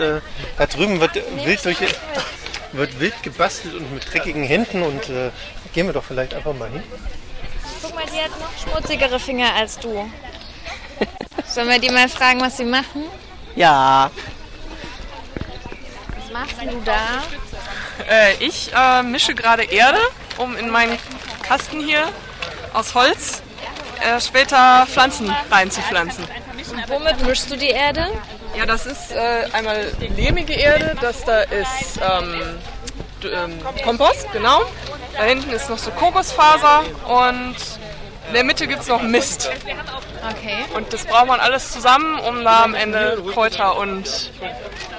Äh, da drüben wird wild, durch, wird wild gebastelt und mit dreckigen Händen und äh, gehen wir doch vielleicht einfach mal hin. Guck mal, die hat noch schmutzigere Finger als du. Sollen wir die mal fragen, was sie machen? Ja. Was machst du da? Äh, ich äh, mische gerade Erde, um in meinen Kasten hier aus Holz äh, später Pflanzen reinzupflanzen. Und womit mischst du die Erde? Ja, das ist äh, einmal lehmige Erde, das da ist ähm, ähm, Kompost, genau. Da hinten ist noch so Kokosfaser und in der Mitte gibt es noch Mist. Okay. Und das braucht man alles zusammen, um da am Ende Kräuter und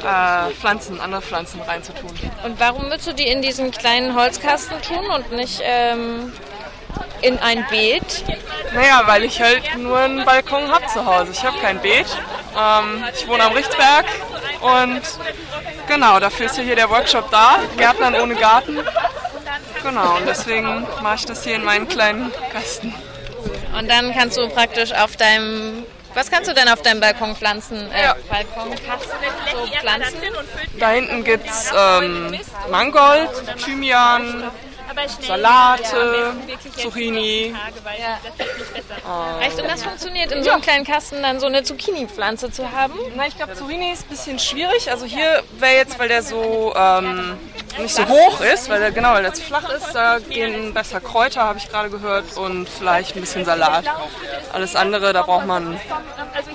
äh, Pflanzen, andere Pflanzen reinzutun. Und warum willst du die in diesen kleinen Holzkasten tun und nicht ähm, in ein Beet? Naja, weil ich halt nur einen Balkon habe zu Hause. Ich habe kein Beet. Ähm, ich wohne am Richtsberg und genau, dafür ist ja hier der Workshop da. Gärtnern ohne Garten. Genau, und deswegen mache ich das hier in meinen kleinen Kasten. Und dann kannst du praktisch auf deinem. Was kannst du denn auf deinem Balkon pflanzen? Äh, Ja. Balkonkasten so pflanzen? Da hinten gibt es ähm, Mangold, Thymian, Salate, Zucchini. Echt? Und das funktioniert in so einem kleinen Kasten dann so eine Zucchini-Pflanze zu haben? Na, ich glaube, Zucchini ist ein bisschen schwierig. Also hier wäre jetzt, weil der so ähm, nicht so hoch ist, weil der genau, weil der zu flach ist, da gehen besser Kräuter, habe ich gerade gehört, und vielleicht ein bisschen Salat. Alles andere, da braucht man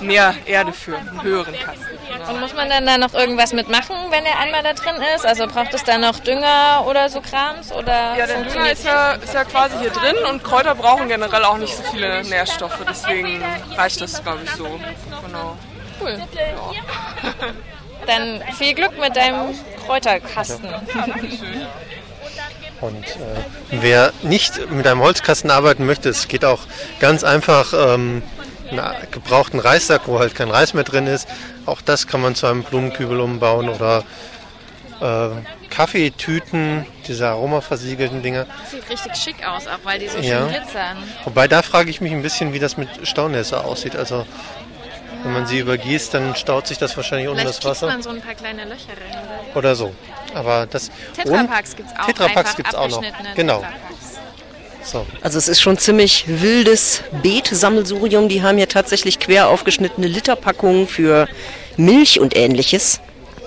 mehr Erde für, einen höheren Kasten. Und muss man dann da noch irgendwas mitmachen, wenn der einmal da drin ist? Also braucht es da noch Dünger oder so Krams? Oder Ja, der Dünger ist ja, ist ja quasi hier drin und Kräuter brauchen generell auch nicht so viele Nährstoffe, deswegen reicht das, glaube ich, so. Genau. cool. Dann viel Glück mit deinem Kräuterkasten. Und äh, wer nicht mit einem Holzkasten arbeiten möchte, es geht auch ganz einfach ähm, einen gebrauchten Reissack, wo halt kein Reis mehr drin ist. Auch das kann man zu einem Blumenkübel umbauen oder äh, Kaffeetüten, diese aromaversiegelten Dinger. Sieht richtig schick aus, auch weil die so Ja. schön glitzern. Wobei da frage ich mich ein bisschen, wie das mit Staunässe aussieht. Also wenn man sie übergießt, dann staut sich das wahrscheinlich unter das Wasser man so ein paar kleine Löcher rein. Oder? oder so. Aber das Tetrapacks gibt es auch. Tetrapacks gibt's auch noch. Genau. So. Also es ist schon ziemlich wildes Beetsammelsurium. Die haben hier tatsächlich quer aufgeschnittene Literpackungen für Milch und ähnliches.